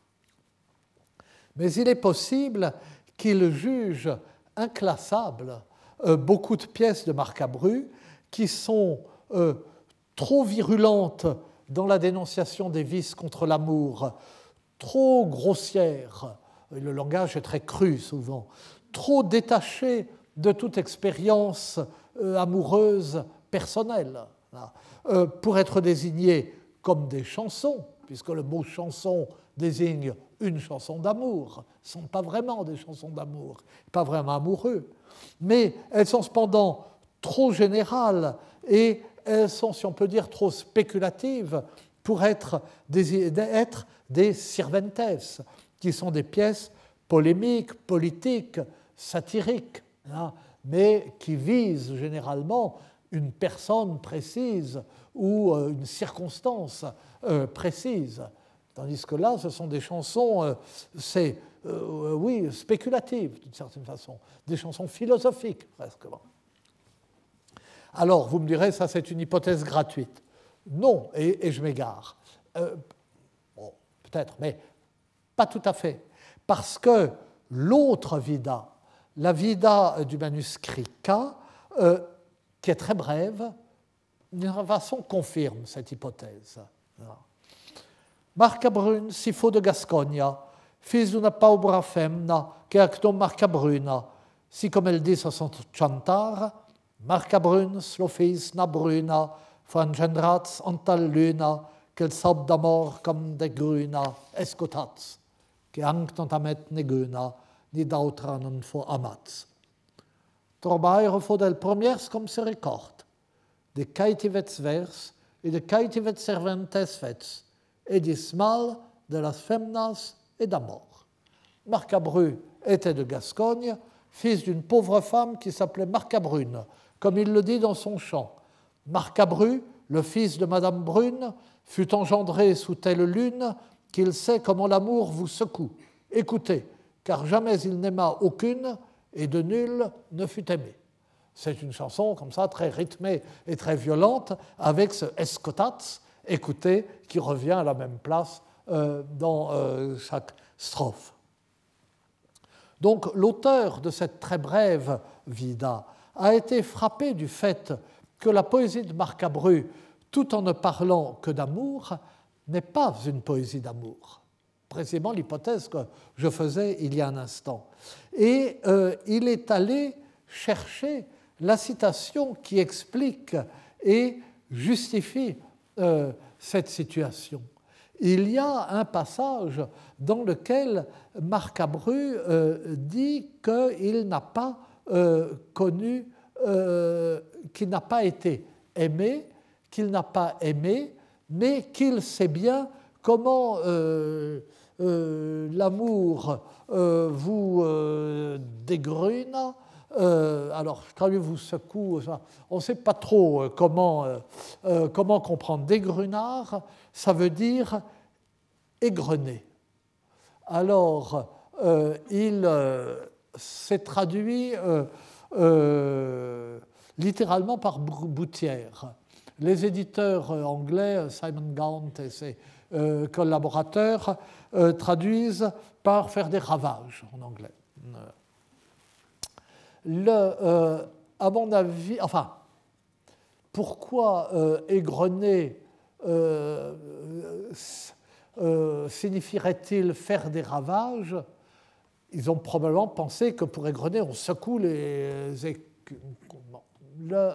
Mais il est possible qu'il juge inclassable euh, beaucoup de pièces de Marcabru qui sont trop virulentes dans la dénonciation des vices contre l'amour, trop grossière, le langage est très cru souvent, trop détaché de toute expérience euh, amoureuse personnelle, euh, pour être désigné comme des chansons, puisque le mot chanson désigne une chanson d'amour, ne sont pas vraiment des chansons d'amour, pas vraiment amoureux, mais elles sont cependant trop générales et elles sont, si on peut dire, trop spéculatives pour être des, être des sirventes, qui sont des pièces polémiques, politiques, satiriques, hein, mais qui visent généralement une personne précise ou euh, une circonstance euh, précise. Tandis que là, ce sont des chansons, c'est, oui, spéculatives d'une certaine façon, des chansons philosophiques presque. Alors, vous me direz, ça c'est une hypothèse gratuite. Non, et, je m'égare. bon, peut-être, mais pas tout à fait. Parce que l'autre vida, la vida du manuscrit K, euh, qui est très brève, d'une façon confirme cette hypothèse. Marcabrune, faux de Gascogne, fils d'une pauvre femme, qui a Marcabruna, si comme elle dit son chantar, Marcabrune, fils na bruna, frangendrats antal luna, qu'elle sab d'amor comme des gruna, escotats, qui amet neguna, ni d'autranen for amats. Trobaire faut del premiers comme se record, de kaitivets vers et de kaitivets serventes fets, et d'ismal de las femnas et d'amor. Marcabru était de Gascogne, fils d'une pauvre femme qui s'appelait Marcabrune, comme il le dit dans son chant. Marcabru, le fils de Madame Brune, fut engendré sous telle lune sait comment l'amour vous secoue. Écoutez, car jamais il n'aima aucune et de nul ne fut aimé. C'est une chanson comme ça, très rythmée et très violente, avec ce escotats, écoutez, qui revient à la même place euh, dans euh, chaque strophe. Donc l'auteur de cette très brève vida a été frappé du fait que la poésie de Marcabru, tout en ne parlant que d'amour, n'est pas une poésie d'amour. Précisément l'hypothèse que je faisais il y a un instant. Et euh, il est allé chercher la citation qui explique et justifie euh, cette situation. Il y a un passage dans lequel Marc Abru euh, dit qu'il n'a pas connu, qu'il n'a pas été aimé, qu'il n'a pas aimé, mais qu'il sait bien comment euh, l'amour euh, vous euh, dégrune. alors, quand il vous secoue, on ne sait pas trop comment, comment comprendre. Dégrunard, ça veut dire égrener. Alors, il s'est traduit littéralement par boutière. Les éditeurs anglais, Simon Gaunt et ses collaborateurs, euh, traduisent par faire des ravages en anglais. Le, euh, à mon avis, enfin, pourquoi euh, égrener signifierait-il faire des ravages? Ils ont probablement pensé que pour égrener, on secoue les. Le,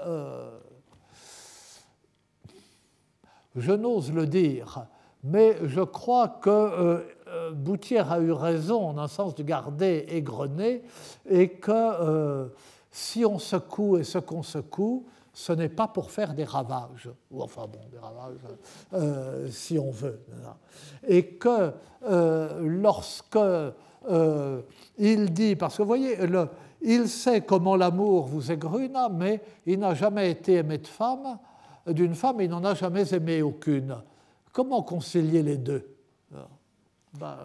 je n'ose le dire, mais je crois que euh, euh, Boutière a eu raison dans le sens de garder égrené et que euh, si on secoue et ce qu'on secoue, ce n'est pas pour faire des ravages, ou enfin bon, des ravages si on veut. Et que lorsque il dit, parce que vous voyez, il sait comment l'amour vous égrune, mais il n'a jamais été aimé de femme, d'une femme, il n'en a jamais aimé aucune. Comment concilier les deux? Ben,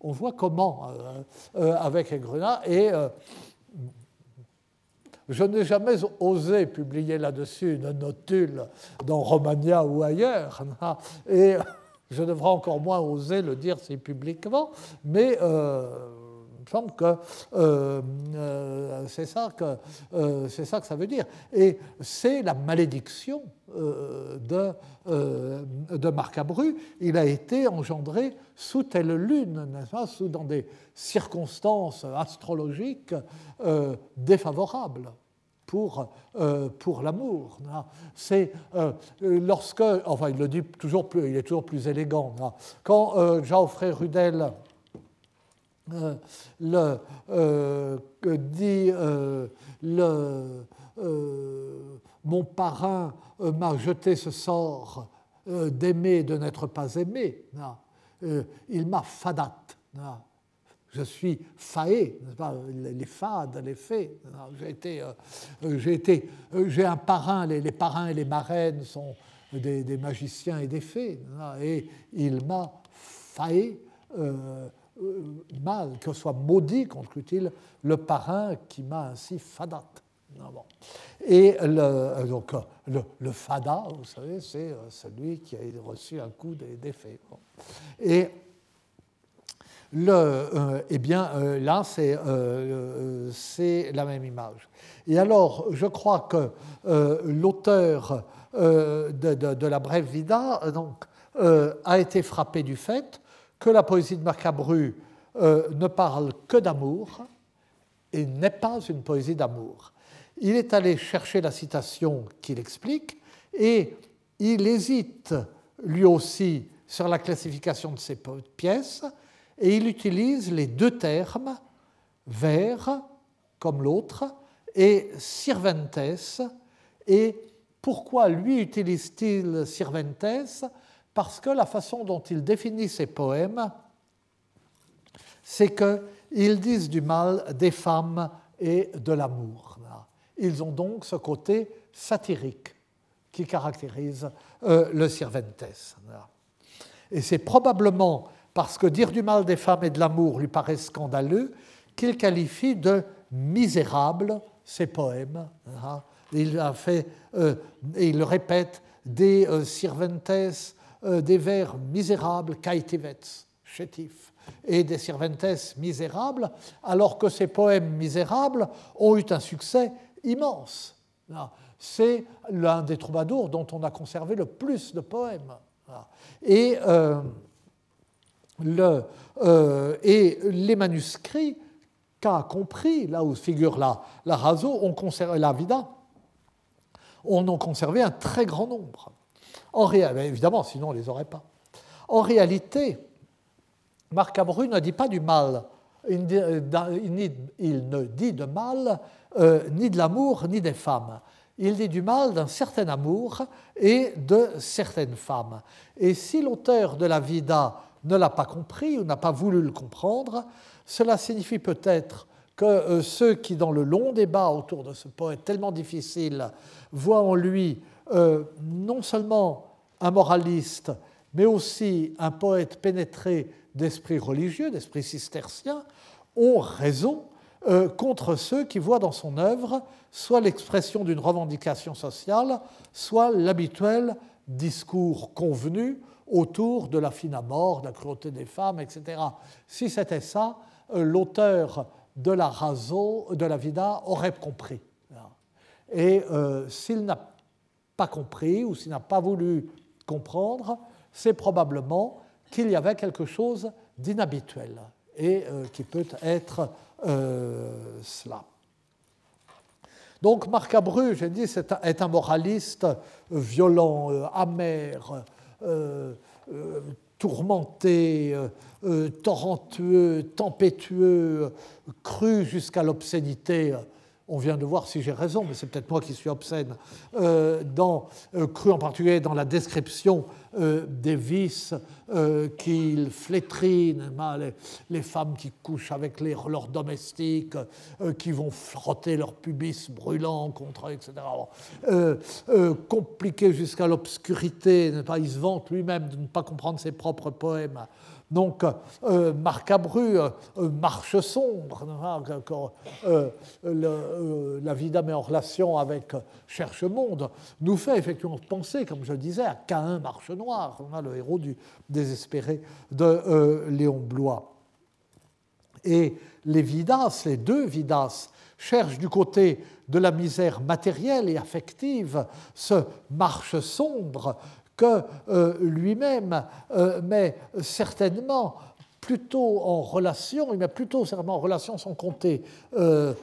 On voit comment euh, euh, avec Grenat et euh, je n'ai jamais osé publier là-dessus une notule dans Romania ou ailleurs, et je devrais encore moins oser le dire si publiquement, mais me semble que euh, euh, c'est ça, que euh, ça que ça veut dire. Et c'est la malédiction de, de Marc Abru. Il a été engendré sous telle lune, pas, sous, dans des circonstances astrologiques défavorables pour, pour l'amour. C'est lorsque, enfin il le dit toujours plus, il est toujours plus élégant. Quand Geoffrey Rudel euh, le, euh, dit euh, mon parrain m'a jeté ce sort d'aimer de n'être pas aimé. il m'a fadat. Je suis faé, les fades, les fées. J'ai été, j'ai été, j'ai un parrain. Les, les, parrains et les marraines sont des, des magiciens et des fées. Et il m'a faé, mal, que soit maudit, conclut-il, le parrain qui m'a ainsi fadat. Et le, donc, le, fada, vous savez, c'est celui qui a reçu un coup des, faits. Et euh, eh bien, euh, là, euh, c'est la même image. Et alors, je crois que l'auteur de, la Brève Vida donc, a été frappé du fait que la poésie de Marcabru ne parle que d'amour et n'est pas une poésie d'amour. Il est allé chercher la citation qu'il explique et il hésite lui aussi sur la classification de ses pièces et il utilise les deux termes, vers, comme l'autre, et sirventes. Et pourquoi lui utilise-t-il sirventes Parce que la façon dont il définit ses poèmes, c'est qu'ils disent du mal des femmes et de l'amour. Ils ont donc ce côté satirique qui caractérise euh, le Sirventes. Et c'est probablement parce que dire du mal des femmes et de l'amour lui paraît scandaleux, qu'il qualifie de misérables ces poèmes. Il euh, le répète, des euh, sirventes, euh, des vers misérables, kaitivets, chétif, et des sirventes misérables, alors que ces poèmes misérables ont eu un succès immense. C'est l'un des troubadours dont on a conservé le plus de poèmes. Et le, euh, et les manuscrits qu'a compris, là où figure la, la Raso, ont conservé, la Vida, on en conservé un très grand nombre. En réalité, évidemment, sinon on ne les aurait pas. En réalité, Marc Abru ne dit pas du mal, il, ne dit de mal euh, ni de l'amour ni des femmes. Il dit du mal d'un certain amour et de certaines femmes. Et si l'auteur de la Vida ne l'a pas compris ou n'a pas voulu le comprendre, cela signifie peut-être que euh, ceux qui, dans le long débat autour de ce poète tellement difficile, voient en lui euh, non seulement un moraliste, mais aussi un poète pénétré d'esprit religieux, d'esprit cistercien, ont raison euh, contre ceux qui voient dans son œuvre soit l'expression d'une revendication sociale, soit l'habituel discours convenu autour de la fine à mort, de la cruauté des femmes, etc. Si c'était ça, euh, l'auteur de la Raso, de la Vida, aurait compris. Et s'il n'a pas compris ou s'il n'a pas voulu comprendre, c'est probablement qu'il y avait quelque chose d'inhabituel et euh, qui peut être cela. Donc Marc Abru, j'ai dit, est un moraliste violent, amer, euh, euh, tourmenté, euh, torrentueux, tempétueux, cru jusqu'à l'obscénité on vient de voir si j'ai raison, mais c'est peut-être moi qui suis obscène, euh, dans, euh, cru en particulier dans la description euh, des vices qu'il flétrine, les, les, femmes qui couchent avec leurs domestiques, qui vont frotter leur pubis brûlant contre, etc. compliqué jusqu'à l'obscurité, il se vante lui-même de ne pas comprendre ses propres poèmes. Donc, euh, Marc Abru, euh, marche sombre, euh, la vie d'âme en relation avec Cherche Monde, nous fait effectivement penser, comme je disais, à Cain Marche Noire, le héros du désespéré de Léon Blois. Et les Vidas, les deux Vidas, cherchent du côté de la misère matérielle et affective ce marche sombre que euh, lui-même euh, certainement plutôt en relation, il met plutôt certainement en relation sans compter euh,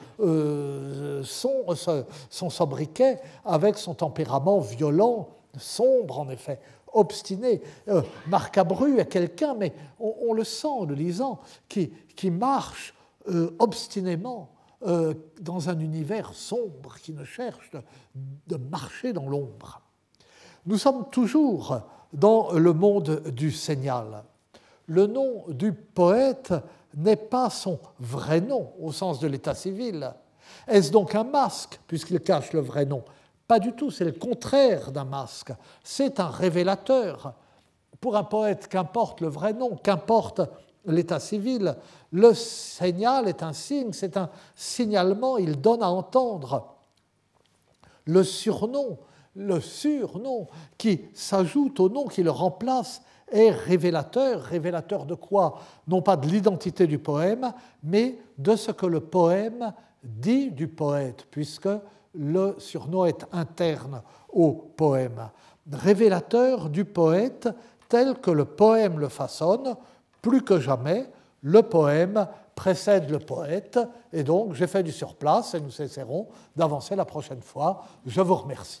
son, son sobriquet avec son tempérament violent, sombre en effet, obstiné. Marc Abru est quelqu'un, mais on, le sent en le lisant, qui, qui marche obstinément dans un univers sombre, qui ne cherche de marcher dans l'ombre. Nous sommes toujours dans le monde du signal. Le nom du poète n'est pas son vrai nom au sens de l'état civil. Est-ce donc un masque puisqu'il cache le vrai nom? Pas du tout, c'est le contraire d'un masque. C'est un révélateur pour un poète, qu'importe le vrai nom, qu'importe l'état civil, le signal est un signe, c'est un signalement, il donne à entendre. Le surnom, le surnom qui s'ajoute au nom qui le remplace est révélateur. Révélateur de quoi? Non pas de l'identité du poème, mais de ce que le poème dit du poète, puisque le surnom est interne au poème. Révélateur du poète tel que le poème le façonne, plus que jamais, le poème précède le poète, et donc j'ai fait du surplace et nous essaierons d'avancer la prochaine fois. Je vous remercie.